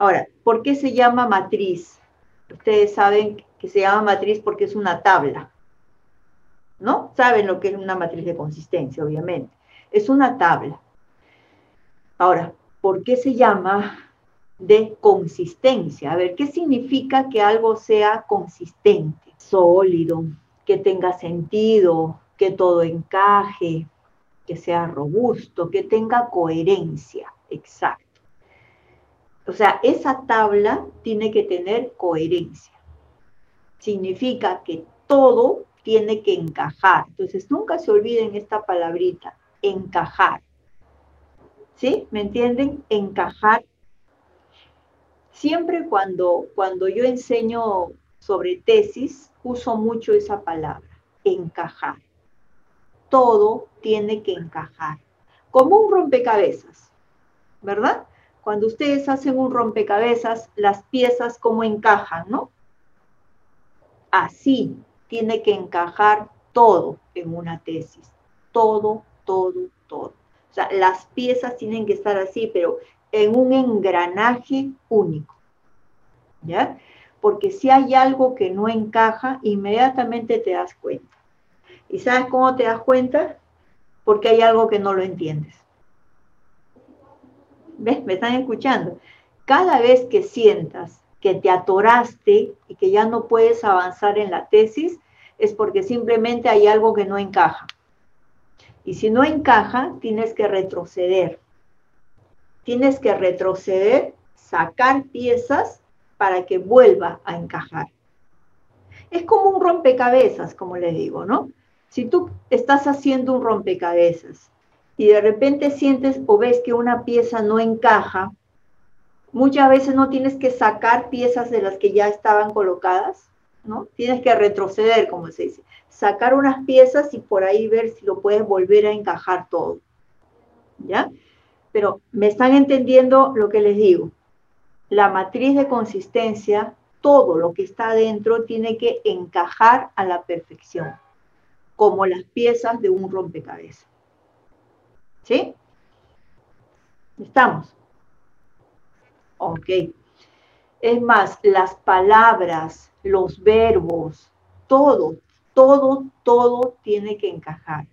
Ahora, ¿por qué se llama matriz? Ustedes saben que se llama matriz porque es una tabla. ¿No? Saben lo que es una matriz de consistencia, obviamente. Es una tabla. Ahora, ¿por qué se llama de consistencia? A ver, ¿qué significa que algo sea consistente, sólido, que tenga sentido, que todo encaje, que sea robusto, que tenga coherencia? Exacto. O sea, esa tabla tiene que tener coherencia. Significa que todo tiene que encajar. Entonces, nunca se olviden esta palabrita, encajar. ¿Sí? ¿Me entienden? Encajar. Siempre cuando, cuando yo enseño sobre tesis, uso mucho esa palabra, encajar. Todo tiene que encajar. Como un rompecabezas, ¿verdad? Cuando ustedes hacen un rompecabezas, las piezas como encajan, ¿no? Así tiene que encajar todo en una tesis. Todo, todo, todo. O sea, las piezas tienen que estar así, pero en un engranaje único. ¿Ya? Porque si hay algo que no encaja, inmediatamente te das cuenta. ¿Y sabes cómo te das cuenta? Porque hay algo que no lo entiendes. ¿Ves? ¿Me están escuchando? Cada vez que sientas que te atoraste y que ya no puedes avanzar en la tesis, es porque simplemente hay algo que no encaja. Y si no encaja, tienes que retroceder. Tienes que retroceder, sacar piezas para que vuelva a encajar. Es como un rompecabezas, como les digo, ¿no? Si tú estás haciendo un rompecabezas y de repente sientes o ves que una pieza no encaja, muchas veces no tienes que sacar piezas de las que ya estaban colocadas, ¿no? Tienes que retroceder, como se dice, sacar unas piezas y por ahí ver si lo puedes volver a encajar todo. ¿Ya? Pero me están entendiendo lo que les digo. La matriz de consistencia, todo lo que está adentro tiene que encajar a la perfección, como las piezas de un rompecabezas. ¿Sí? ¿Estamos? Ok. Es más, las palabras, los verbos, todo, todo, todo tiene que encajar.